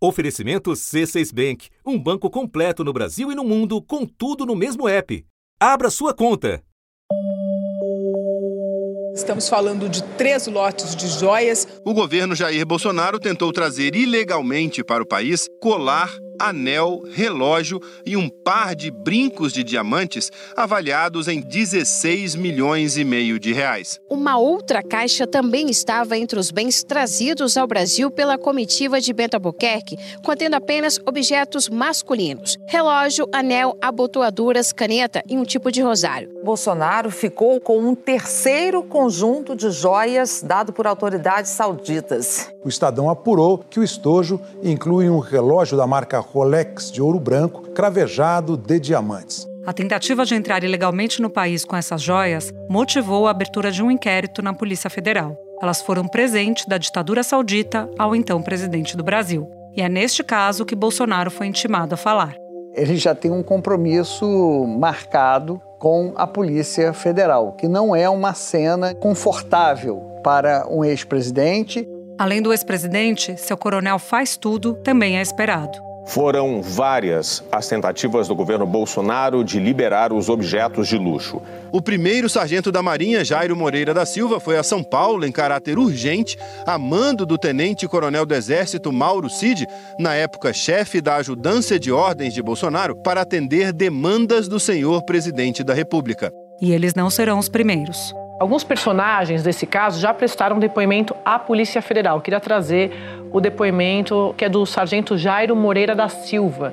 Oferecimento C6 Bank, um banco completo no Brasil e no mundo, com tudo no mesmo app. Abra sua conta. Estamos falando de três lotes de joias. O governo Jair Bolsonaro tentou trazer ilegalmente para o país colar anel, relógio e um par de brincos de diamantes avaliados em 16 milhões e meio de reais. Uma outra caixa também estava entre os bens trazidos ao Brasil pela comitiva de Bento Albuquerque, contendo apenas objetos masculinos: relógio, anel, abotoaduras, caneta e um tipo de rosário. Bolsonaro ficou com um terceiro conjunto de joias dado por autoridades sauditas. O Estadão apurou que o estojo inclui um relógio da marca Rolex de ouro branco cravejado de diamantes. A tentativa de entrar ilegalmente no país com essas joias motivou a abertura de um inquérito na Polícia Federal. Elas foram presente da ditadura saudita ao então presidente do Brasil. E é neste caso que Bolsonaro foi intimado a falar. Ele já tem um compromisso marcado com a Polícia Federal, que não é uma cena confortável para um ex-presidente. Além do ex-presidente, seu coronel faz tudo também é esperado. Foram várias as tentativas do governo Bolsonaro de liberar os objetos de luxo. O primeiro sargento da Marinha, Jairo Moreira da Silva, foi a São Paulo em caráter urgente, a mando do tenente-coronel do Exército Mauro Cid, na época chefe da ajudância de ordens de Bolsonaro, para atender demandas do senhor presidente da República. E eles não serão os primeiros. Alguns personagens desse caso já prestaram depoimento à Polícia Federal. Queria trazer o depoimento que é do sargento Jairo Moreira da Silva,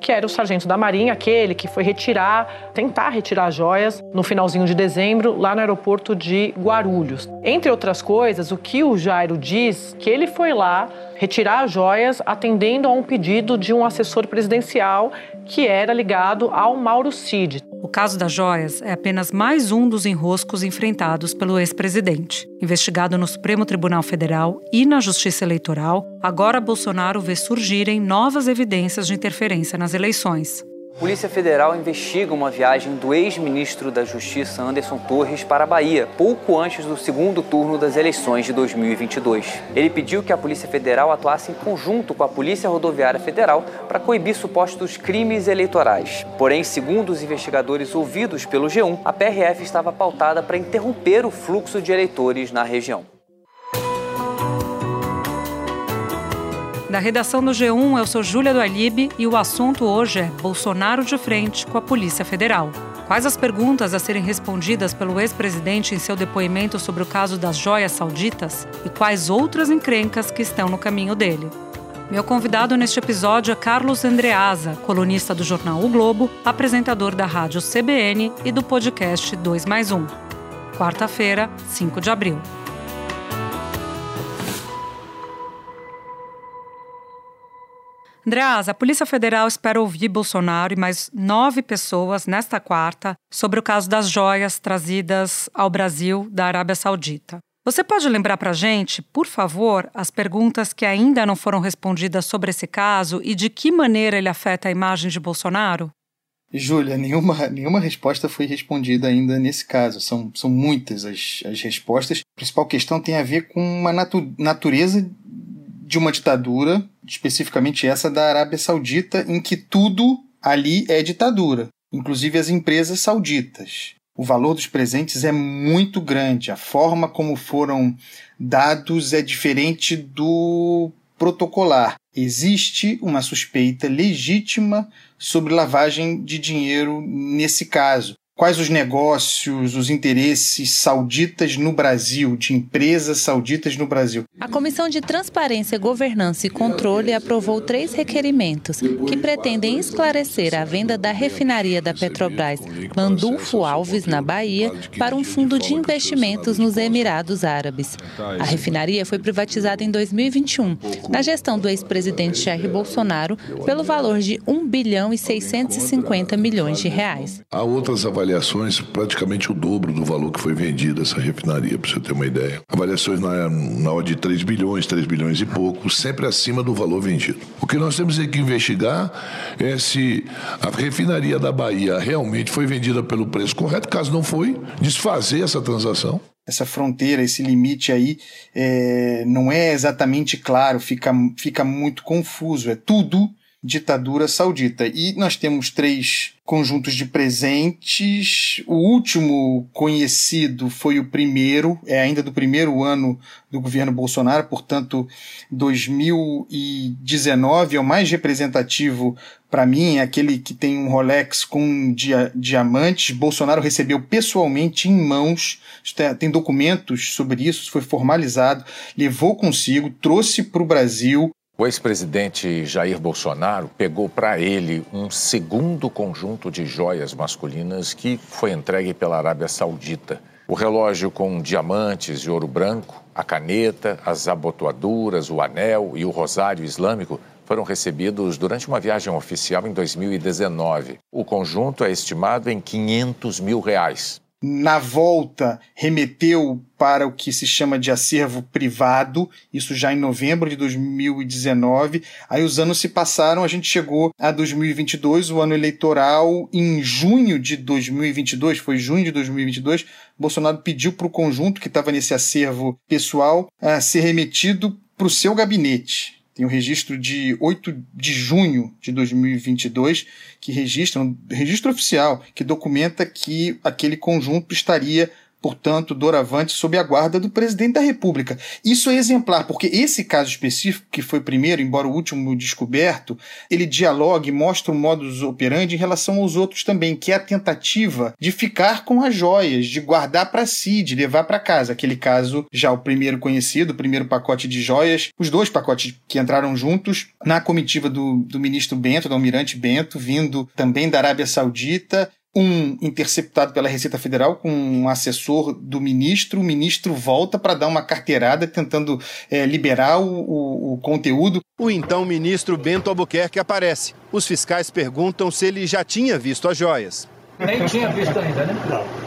que era o sargento da Marinha, aquele que foi retirar, tentar retirar joias no finalzinho de dezembro, lá no aeroporto de Guarulhos. Entre outras coisas, o que o Jairo diz que ele foi lá retirar as joias atendendo a um pedido de um assessor presidencial que era ligado ao Mauro Cid. O caso das joias é apenas mais um dos enroscos enfrentados pelo ex-presidente. Investigado no Supremo Tribunal Federal e na Justiça Eleitoral, agora Bolsonaro vê surgirem novas evidências de interferência nas eleições. Polícia Federal investiga uma viagem do ex-ministro da Justiça Anderson Torres para a Bahia, pouco antes do segundo turno das eleições de 2022. Ele pediu que a Polícia Federal atuasse em conjunto com a Polícia Rodoviária Federal para coibir supostos crimes eleitorais. Porém, segundo os investigadores ouvidos pelo G1, a PRF estava pautada para interromper o fluxo de eleitores na região. Da redação do G1, eu sou Júlia do Alibe e o assunto hoje é Bolsonaro de frente com a Polícia Federal. Quais as perguntas a serem respondidas pelo ex-presidente em seu depoimento sobre o caso das joias sauditas e quais outras encrencas que estão no caminho dele? Meu convidado neste episódio é Carlos Andreasa, colunista do jornal O Globo, apresentador da rádio CBN e do podcast 2 mais 1. Quarta-feira, 5 de abril. Andreas, a Polícia Federal espera ouvir Bolsonaro e mais nove pessoas nesta quarta sobre o caso das joias trazidas ao Brasil da Arábia Saudita. Você pode lembrar para a gente, por favor, as perguntas que ainda não foram respondidas sobre esse caso e de que maneira ele afeta a imagem de Bolsonaro? Júlia, nenhuma, nenhuma resposta foi respondida ainda nesse caso. São, são muitas as, as respostas. A principal questão tem a ver com uma natu natureza de uma ditadura, especificamente essa da Arábia Saudita, em que tudo ali é ditadura, inclusive as empresas sauditas. O valor dos presentes é muito grande, a forma como foram dados é diferente do protocolar. Existe uma suspeita legítima sobre lavagem de dinheiro nesse caso. Quais os negócios, os interesses sauditas no Brasil, de empresas sauditas no Brasil? A Comissão de Transparência, Governança e Controle aprovou três requerimentos que pretendem esclarecer a venda da refinaria da Petrobras Landulfo Alves, na Bahia, para um fundo de investimentos nos Emirados Árabes. A refinaria foi privatizada em 2021, na gestão do ex-presidente Jair Bolsonaro, pelo valor de 1 bilhão e 650 milhões de reais. Há outras avaliações avaliações praticamente o dobro do valor que foi vendida essa refinaria, para você ter uma ideia. Avaliações na, na ordem de 3 bilhões, 3 bilhões e pouco, sempre acima do valor vendido. O que nós temos que investigar é se a refinaria da Bahia realmente foi vendida pelo preço correto, caso não foi, desfazer essa transação essa fronteira, esse limite aí é, não é exatamente claro, fica, fica muito confuso. É tudo ditadura saudita. E nós temos três conjuntos de presentes. O último conhecido foi o primeiro, é ainda do primeiro ano do governo Bolsonaro, portanto, 2019 é o mais representativo para mim, é aquele que tem um Rolex com dia diamantes. Bolsonaro recebeu pessoalmente em mãos, tem documentos sobre isso, foi formalizado, levou consigo, trouxe para o Brasil o ex-presidente Jair Bolsonaro pegou para ele um segundo conjunto de joias masculinas que foi entregue pela Arábia Saudita. O relógio com diamantes e ouro branco, a caneta, as abotoaduras, o anel e o rosário islâmico foram recebidos durante uma viagem oficial em 2019. O conjunto é estimado em 500 mil reais na volta remeteu para o que se chama de acervo privado, isso já em novembro de 2019. Aí os anos se passaram, a gente chegou a 2022, o ano eleitoral, em junho de 2022, foi junho de 2022, Bolsonaro pediu para o conjunto que estava nesse acervo pessoal a ser remetido para o seu gabinete. Tem um registro de 8 de junho de 2022 que registra, um registro oficial, que documenta que aquele conjunto estaria portanto, doravante sob a guarda do presidente da República. Isso é exemplar, porque esse caso específico, que foi primeiro, embora o último descoberto, ele dialoga e mostra o modus operandi em relação aos outros também, que é a tentativa de ficar com as joias, de guardar para si, de levar para casa. Aquele caso, já o primeiro conhecido, o primeiro pacote de joias, os dois pacotes que entraram juntos na comitiva do, do ministro Bento, do almirante Bento, vindo também da Arábia Saudita, um interceptado pela Receita Federal com um assessor do ministro, o ministro volta para dar uma carteirada tentando é, liberar o, o, o, conteúdo. O então ministro Bento Albuquerque aparece. Os fiscais perguntam se ele já tinha visto as joias. Nem tinha visto ainda, né? Não.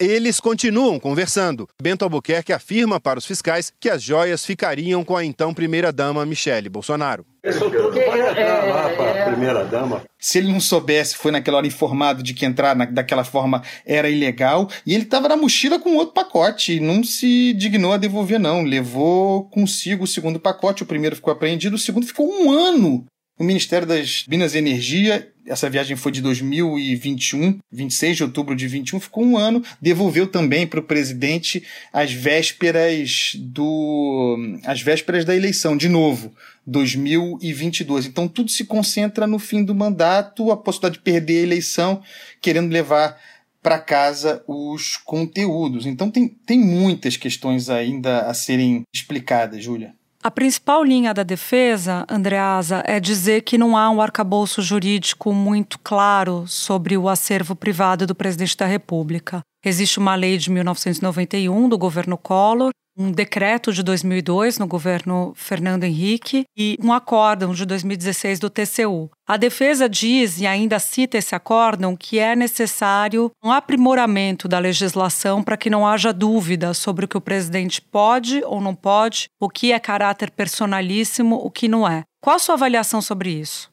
Eles continuam conversando. Bento Albuquerque afirma para os fiscais que as joias ficariam com a então primeira-dama Michele Bolsonaro. Isso tudo vai entrar lá para a primeira-dama. Se ele não soubesse, foi naquela hora informado de que entrar na, daquela forma era ilegal, e ele estava na mochila com outro pacote, e não se dignou a devolver, não. Levou consigo o segundo pacote, o primeiro ficou apreendido, o segundo ficou um ano o Ministério das Minas e Energia, essa viagem foi de 2021, 26 de outubro de 21, ficou um ano, devolveu também para o presidente as vésperas do as vésperas da eleição, de novo, 2022. Então tudo se concentra no fim do mandato, a possibilidade de perder a eleição, querendo levar para casa os conteúdos. Então tem, tem muitas questões ainda a serem explicadas, Júlia. A principal linha da defesa, Andreasa, é dizer que não há um arcabouço jurídico muito claro sobre o acervo privado do presidente da República. Existe uma lei de 1991 do governo Collor um decreto de 2002 no governo Fernando Henrique e um acórdão de 2016 do TCU. A defesa diz, e ainda cita esse acórdão, que é necessário um aprimoramento da legislação para que não haja dúvida sobre o que o presidente pode ou não pode, o que é caráter personalíssimo, o que não é. Qual a sua avaliação sobre isso?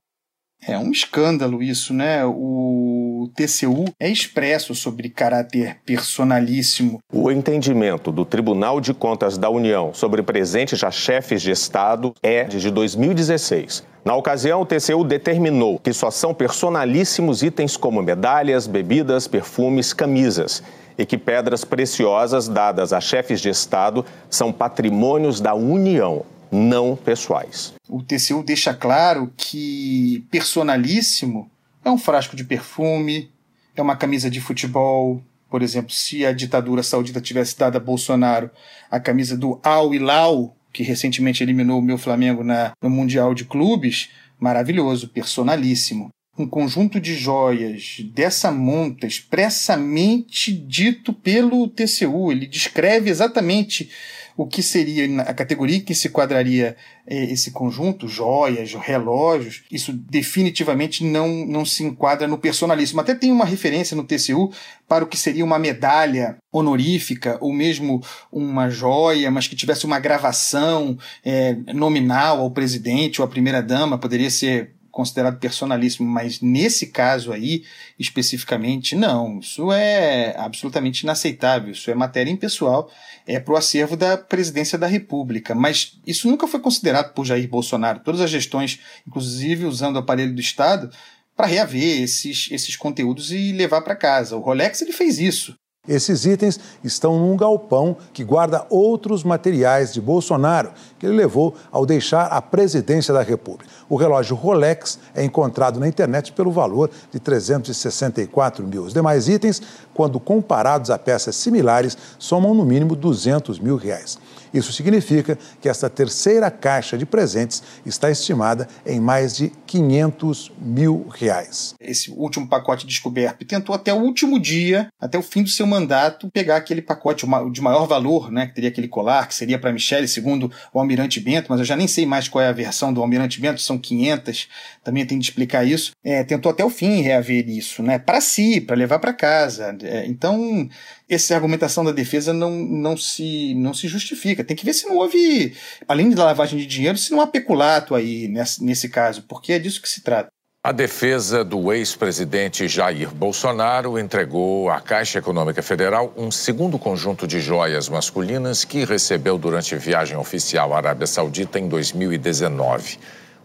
É um escândalo isso, né? O TCU é expresso sobre caráter personalíssimo. O entendimento do Tribunal de Contas da União sobre presentes a chefes de Estado é de 2016. Na ocasião, o TCU determinou que só são personalíssimos itens como medalhas, bebidas, perfumes, camisas e que pedras preciosas dadas a chefes de Estado são patrimônios da União não pessoais. O TCU deixa claro que personalíssimo é um frasco de perfume, é uma camisa de futebol. Por exemplo, se a ditadura saudita tivesse dado a Bolsonaro a camisa do Al Hilal, que recentemente eliminou o meu Flamengo na, no Mundial de Clubes, maravilhoso, personalíssimo. Um conjunto de joias dessa monta, expressamente dito pelo TCU. Ele descreve exatamente o que seria a categoria que se quadraria é, esse conjunto, joias, relógios, isso definitivamente não, não se enquadra no personalismo. Até tem uma referência no TCU para o que seria uma medalha honorífica ou mesmo uma joia, mas que tivesse uma gravação é, nominal ao presidente ou à primeira-dama, poderia ser considerado personalíssimo, mas nesse caso aí, especificamente, não. Isso é absolutamente inaceitável. Isso é matéria impessoal, é para o acervo da presidência da República. Mas isso nunca foi considerado por Jair Bolsonaro. Todas as gestões, inclusive usando o aparelho do Estado, para reaver esses, esses conteúdos e levar para casa. O Rolex ele fez isso. Esses itens estão num galpão que guarda outros materiais de Bolsonaro que ele levou ao deixar a presidência da República. O relógio Rolex é encontrado na internet pelo valor de 364 mil. Os demais itens, quando comparados a peças similares, somam no mínimo 200 mil reais. Isso significa que esta terceira caixa de presentes está estimada em mais de 500 mil reais. Esse último pacote descoberto tentou até o último dia, até o fim do seu mandato, pegar aquele pacote de maior valor, né, que teria aquele colar, que seria para Michele, segundo o Almirante Bento, mas eu já nem sei mais qual é a versão do Almirante Bento, são 500, também tem de explicar isso. É, tentou até o fim reaver isso, né, para si, para levar para casa. É, então, essa argumentação da defesa não, não, se, não se justifica. Tem que ver se não houve, além da lavagem de dinheiro, se não há peculato aí nesse, nesse caso, porque é disso que se trata. A defesa do ex-presidente Jair Bolsonaro entregou à Caixa Econômica Federal um segundo conjunto de joias masculinas que recebeu durante viagem oficial à Arábia Saudita em 2019.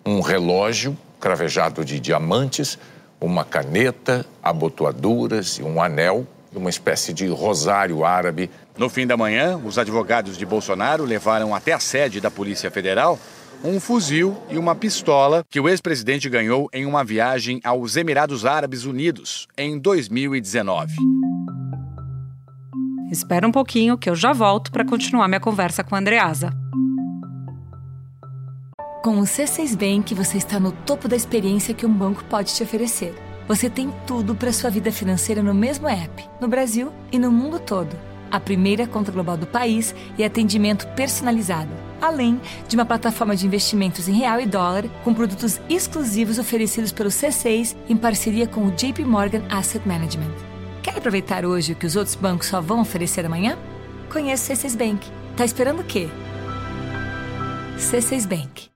Um relógio cravejado de diamantes, uma caneta, abotoaduras e um anel uma espécie de rosário árabe. No fim da manhã, os advogados de Bolsonaro levaram até a sede da Polícia Federal um fuzil e uma pistola que o ex-presidente ganhou em uma viagem aos Emirados Árabes Unidos em 2019. Espera um pouquinho que eu já volto para continuar minha conversa com a Andreasa. Com o C6 Bank, você está no topo da experiência que um banco pode te oferecer você tem tudo para sua vida financeira no mesmo app, no Brasil e no mundo todo. A primeira conta global do país e atendimento personalizado, além de uma plataforma de investimentos em real e dólar com produtos exclusivos oferecidos pelo C6 em parceria com o JP Morgan Asset Management. Quer aproveitar hoje o que os outros bancos só vão oferecer amanhã? Conheça o C6 Bank. Tá esperando o quê? C6 Bank.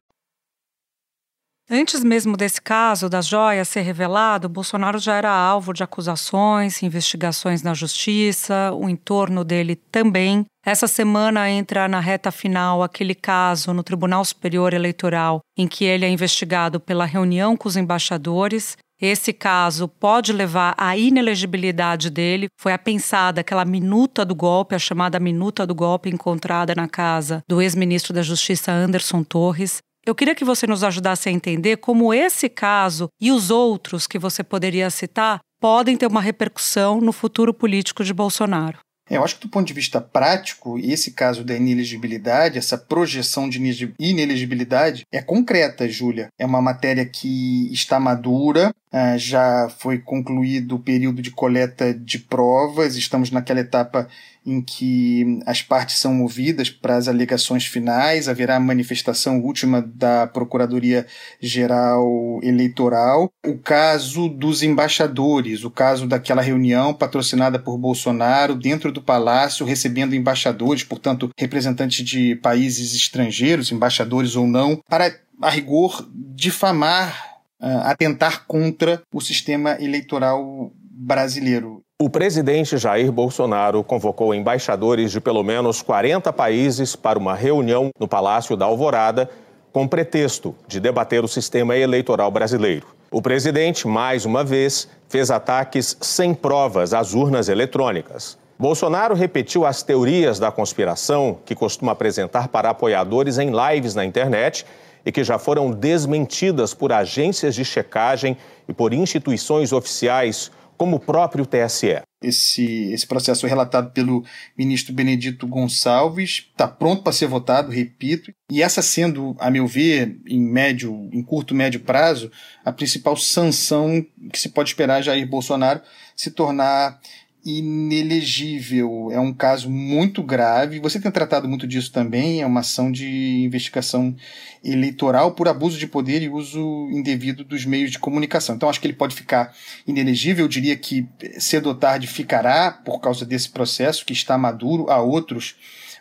Antes mesmo desse caso das joias ser revelado, Bolsonaro já era alvo de acusações, investigações na justiça, o entorno dele também. Essa semana entra na reta final aquele caso no Tribunal Superior Eleitoral em que ele é investigado pela reunião com os embaixadores. Esse caso pode levar à inelegibilidade dele. Foi apensada aquela minuta do golpe, a chamada minuta do golpe encontrada na casa do ex-ministro da Justiça Anderson Torres. Eu queria que você nos ajudasse a entender como esse caso e os outros que você poderia citar podem ter uma repercussão no futuro político de Bolsonaro. É, eu acho que do ponto de vista prático, esse caso da inelegibilidade, essa projeção de inelegibilidade é concreta, Júlia. É uma matéria que está madura, ah, já foi concluído o período de coleta de provas, estamos naquela etapa em que as partes são movidas para as alegações finais, haverá manifestação última da Procuradoria-Geral Eleitoral. O caso dos embaixadores, o caso daquela reunião patrocinada por Bolsonaro dentro do palácio, recebendo embaixadores, portanto, representantes de países estrangeiros, embaixadores ou não, para, a rigor, difamar atentar contra o sistema eleitoral brasileiro. O presidente Jair Bolsonaro convocou embaixadores de pelo menos 40 países para uma reunião no Palácio da Alvorada com pretexto de debater o sistema eleitoral brasileiro. O presidente, mais uma vez, fez ataques sem provas às urnas eletrônicas. Bolsonaro repetiu as teorias da conspiração que costuma apresentar para apoiadores em lives na internet e que já foram desmentidas por agências de checagem e por instituições oficiais, como o próprio TSE. Esse, esse processo relatado pelo ministro Benedito Gonçalves, está pronto para ser votado, repito, e essa sendo, a meu ver, em médio, em curto médio prazo, a principal sanção que se pode esperar Jair Bolsonaro se tornar inelegível. É um caso muito grave. Você tem tratado muito disso também. É uma ação de investigação eleitoral por abuso de poder e uso indevido dos meios de comunicação. Então, acho que ele pode ficar inelegível. Eu diria que cedo ou tarde ficará por causa desse processo que está maduro. Há outros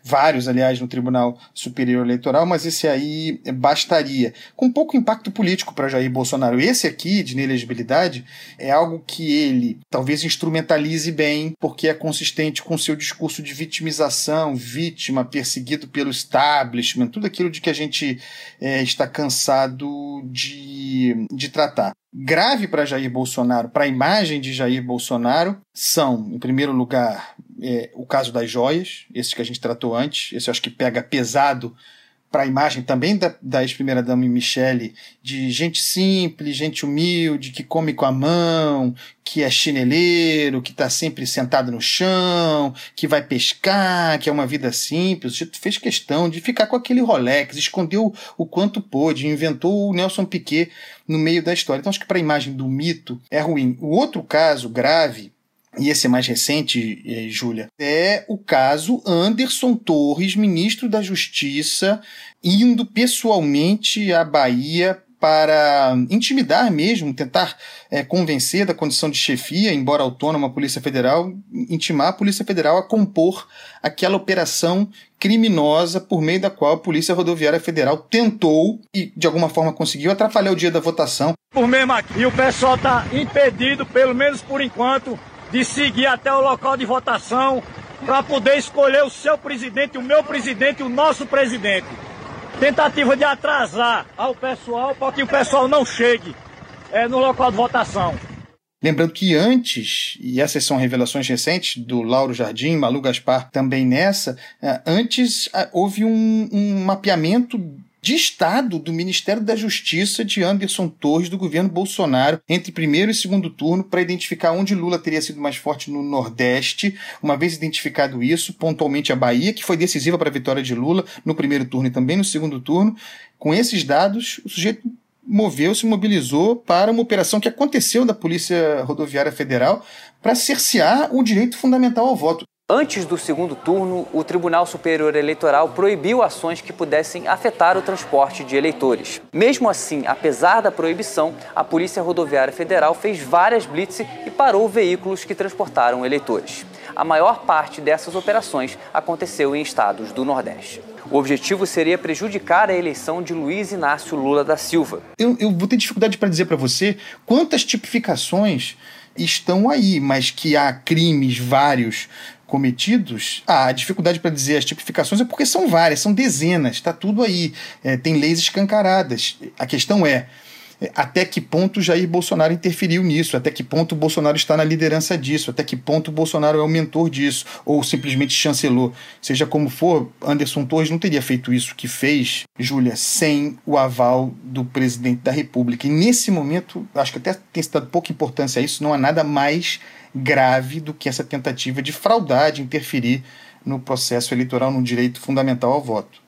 vários, aliás, no Tribunal Superior Eleitoral, mas esse aí bastaria. Com pouco impacto político para Jair Bolsonaro. Esse aqui, de inelegibilidade, é algo que ele talvez instrumentalize bem, porque é consistente com seu discurso de vitimização, vítima, perseguido pelo establishment, tudo aquilo de que a gente é, está cansado de, de tratar grave para Jair Bolsonaro, para a imagem de Jair Bolsonaro, são, em primeiro lugar, é, o caso das joias, esse que a gente tratou antes, esse eu acho que pega pesado para a imagem também da, da ex-primeira-dama Michele, de gente simples, gente humilde, que come com a mão, que é chineleiro, que está sempre sentado no chão, que vai pescar, que é uma vida simples. O fez questão de ficar com aquele Rolex, escondeu o quanto pôde, inventou o Nelson Piquet no meio da história. Então acho que para a imagem do mito é ruim. O outro caso grave e esse é mais recente, eh, Júlia, é o caso Anderson Torres, ministro da Justiça, indo pessoalmente à Bahia para intimidar mesmo, tentar é, convencer da condição de chefia, embora autônoma, a Polícia Federal, intimar a Polícia Federal a compor aquela operação criminosa por meio da qual a Polícia Rodoviária Federal tentou e de alguma forma conseguiu atrapalhar o dia da votação. Por mesmo aqui, e o pessoal está impedido, pelo menos por enquanto, de seguir até o local de votação para poder escolher o seu presidente, o meu presidente, o nosso presidente. Tentativa de atrasar ao pessoal para que o pessoal não chegue é, no local de votação. Lembrando que antes, e essas são revelações recentes do Lauro Jardim, Malu Gaspar também nessa, é, antes é, houve um, um mapeamento de Estado do Ministério da Justiça de Anderson Torres, do governo Bolsonaro, entre primeiro e segundo turno, para identificar onde Lula teria sido mais forte no Nordeste. Uma vez identificado isso, pontualmente a Bahia, que foi decisiva para a vitória de Lula no primeiro turno e também no segundo turno. Com esses dados, o sujeito moveu-se, mobilizou para uma operação que aconteceu da Polícia Rodoviária Federal para cercear o direito fundamental ao voto. Antes do segundo turno, o Tribunal Superior Eleitoral proibiu ações que pudessem afetar o transporte de eleitores. Mesmo assim, apesar da proibição, a Polícia Rodoviária Federal fez várias blitz e parou veículos que transportaram eleitores. A maior parte dessas operações aconteceu em estados do Nordeste. O objetivo seria prejudicar a eleição de Luiz Inácio Lula da Silva. Eu, eu vou ter dificuldade para dizer para você quantas tipificações estão aí, mas que há crimes vários cometidos, a dificuldade para dizer as tipificações é porque são várias, são dezenas, está tudo aí, é, tem leis escancaradas. A questão é, é até que ponto Jair Bolsonaro interferiu nisso, até que ponto Bolsonaro está na liderança disso, até que ponto Bolsonaro é o mentor disso, ou simplesmente chancelou. Seja como for, Anderson Torres não teria feito isso que fez, Júlia, sem o aval do presidente da República. E nesse momento, acho que até tem se dado pouca importância a isso, não há nada mais grave do que essa tentativa de fraudar, de interferir no processo eleitoral, no direito fundamental ao voto.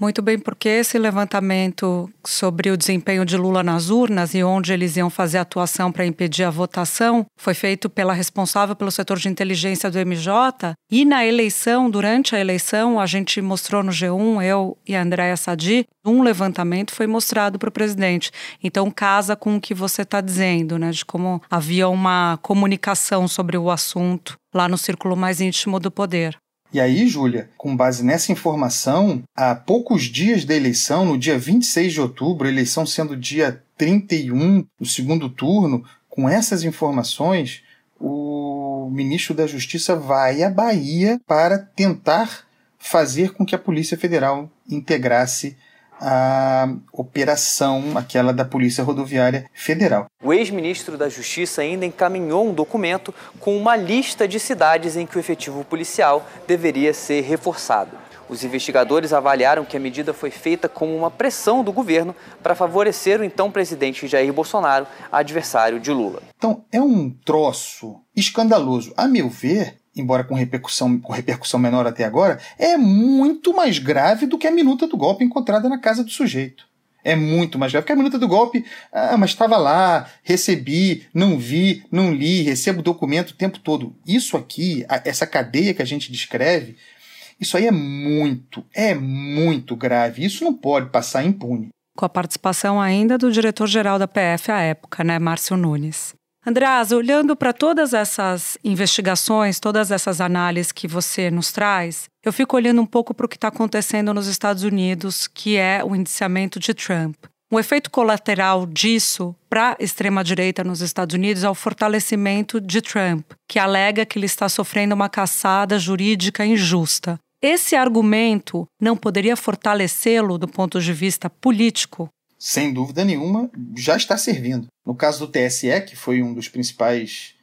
Muito bem, porque esse levantamento sobre o desempenho de Lula nas urnas e onde eles iam fazer atuação para impedir a votação foi feito pela responsável pelo setor de inteligência do MJ. E na eleição, durante a eleição, a gente mostrou no G1, eu e a Andréa Sadi, um levantamento foi mostrado para o presidente. Então casa com o que você está dizendo, né? De como havia uma comunicação sobre o assunto lá no círculo mais íntimo do poder. E aí, Júlia, com base nessa informação, há poucos dias da eleição, no dia 26 de outubro, eleição sendo dia 31 do segundo turno, com essas informações, o ministro da Justiça vai à Bahia para tentar fazer com que a Polícia Federal integrasse a operação, aquela da Polícia Rodoviária Federal. O ex-ministro da Justiça ainda encaminhou um documento com uma lista de cidades em que o efetivo policial deveria ser reforçado. Os investigadores avaliaram que a medida foi feita como uma pressão do governo para favorecer o então presidente Jair Bolsonaro, adversário de Lula. Então, é um troço escandaloso. A meu ver, embora com repercussão, com repercussão menor até agora, é muito mais grave do que a minuta do golpe encontrada na casa do sujeito. É muito mais grave. Porque a minuta do golpe, ah, mas estava lá, recebi, não vi, não li, recebo documento o tempo todo. Isso aqui, essa cadeia que a gente descreve, isso aí é muito, é muito grave. Isso não pode passar impune. Com a participação ainda do diretor-geral da PF à época, né, Márcio Nunes. Andreas, olhando para todas essas investigações, todas essas análises que você nos traz, eu fico olhando um pouco para o que está acontecendo nos Estados Unidos, que é o indiciamento de Trump. Um efeito colateral disso para a extrema-direita nos Estados Unidos é o fortalecimento de Trump, que alega que ele está sofrendo uma caçada jurídica injusta. Esse argumento não poderia fortalecê-lo do ponto de vista político? Sem dúvida nenhuma, já está servindo. No caso do TSE, que foi um dos principais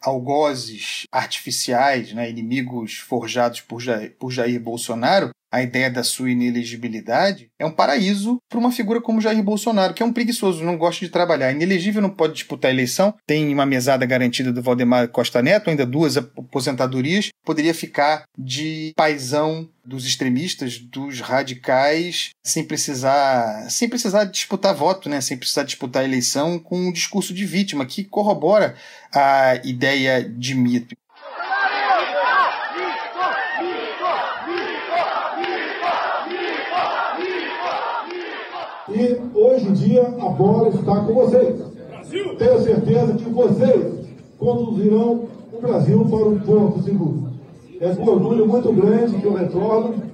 algozes artificiais, né, inimigos forjados por Jair, por Jair Bolsonaro, a ideia da sua inelegibilidade é um paraíso para uma figura como Jair Bolsonaro, que é um preguiçoso, não gosta de trabalhar. Inelegível não pode disputar a eleição, tem uma mesada garantida do Valdemar Costa Neto, ainda duas aposentadorias, poderia ficar de paisão dos extremistas, dos radicais, sem precisar, sem precisar disputar voto, né? sem precisar disputar a eleição com um discurso de vítima que corrobora a ideia de mito. E hoje em dia a bola está com vocês. Tenho certeza que vocês conduzirão o Brasil para um porto seguro. É com orgulho muito grande que eu retorno.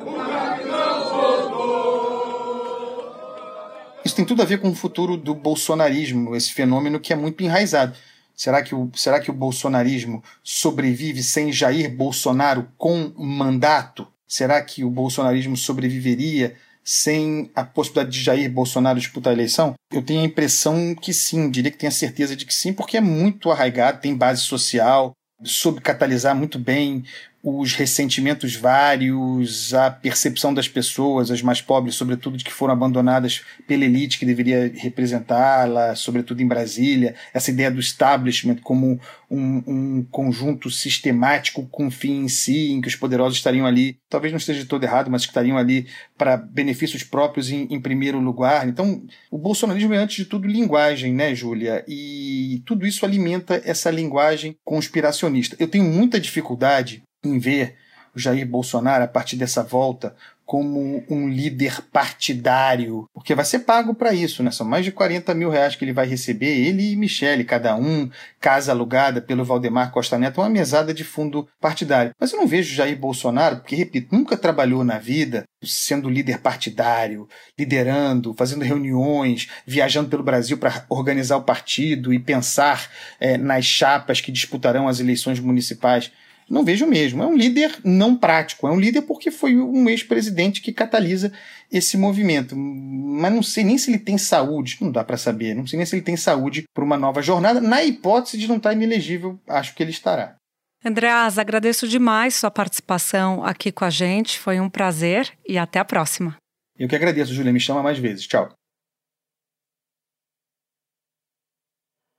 Isso tem tudo a ver com o futuro do bolsonarismo, esse fenômeno que é muito enraizado. Será que, o, será que o bolsonarismo sobrevive sem Jair Bolsonaro com mandato? Será que o bolsonarismo sobreviveria sem a possibilidade de Jair Bolsonaro disputar a eleição? Eu tenho a impressão que sim, diria que tenho a certeza de que sim, porque é muito arraigado, tem base social, soube catalisar muito bem os ressentimentos vários, a percepção das pessoas, as mais pobres, sobretudo, de que foram abandonadas pela elite que deveria representá-la, sobretudo em Brasília, essa ideia do establishment como um, um, conjunto sistemático com fim em si, em que os poderosos estariam ali, talvez não esteja todo errado, mas que estariam ali para benefícios próprios em, em primeiro lugar. Então, o bolsonarismo é, antes de tudo, linguagem, né, Júlia? E tudo isso alimenta essa linguagem conspiracionista. Eu tenho muita dificuldade em ver o Jair Bolsonaro, a partir dessa volta, como um líder partidário, porque vai ser pago para isso, né? São mais de 40 mil reais que ele vai receber, ele e Michele, cada um, casa alugada pelo Valdemar Costa Neto, uma mesada de fundo partidário. Mas eu não vejo Jair Bolsonaro, porque, repito, nunca trabalhou na vida sendo líder partidário, liderando, fazendo reuniões, viajando pelo Brasil para organizar o partido e pensar é, nas chapas que disputarão as eleições municipais. Não vejo mesmo. É um líder não prático, é um líder porque foi um ex-presidente que catalisa esse movimento. Mas não sei nem se ele tem saúde, não dá para saber, não sei nem se ele tem saúde para uma nova jornada. Na hipótese de não estar inelegível, acho que ele estará. Andreas, agradeço demais sua participação aqui com a gente. Foi um prazer e até a próxima. Eu que agradeço, Júlia. Me chama mais vezes. Tchau.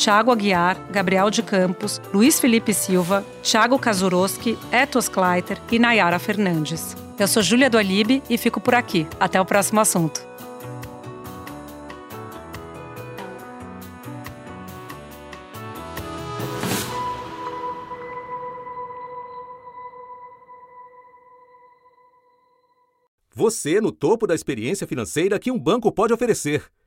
Tiago Aguiar, Gabriel de Campos, Luiz Felipe Silva, Tiago Kazuroski, Etos Kleiter e Nayara Fernandes. Eu sou Júlia do Alibe e fico por aqui. Até o próximo assunto. Você no topo da experiência financeira que um banco pode oferecer.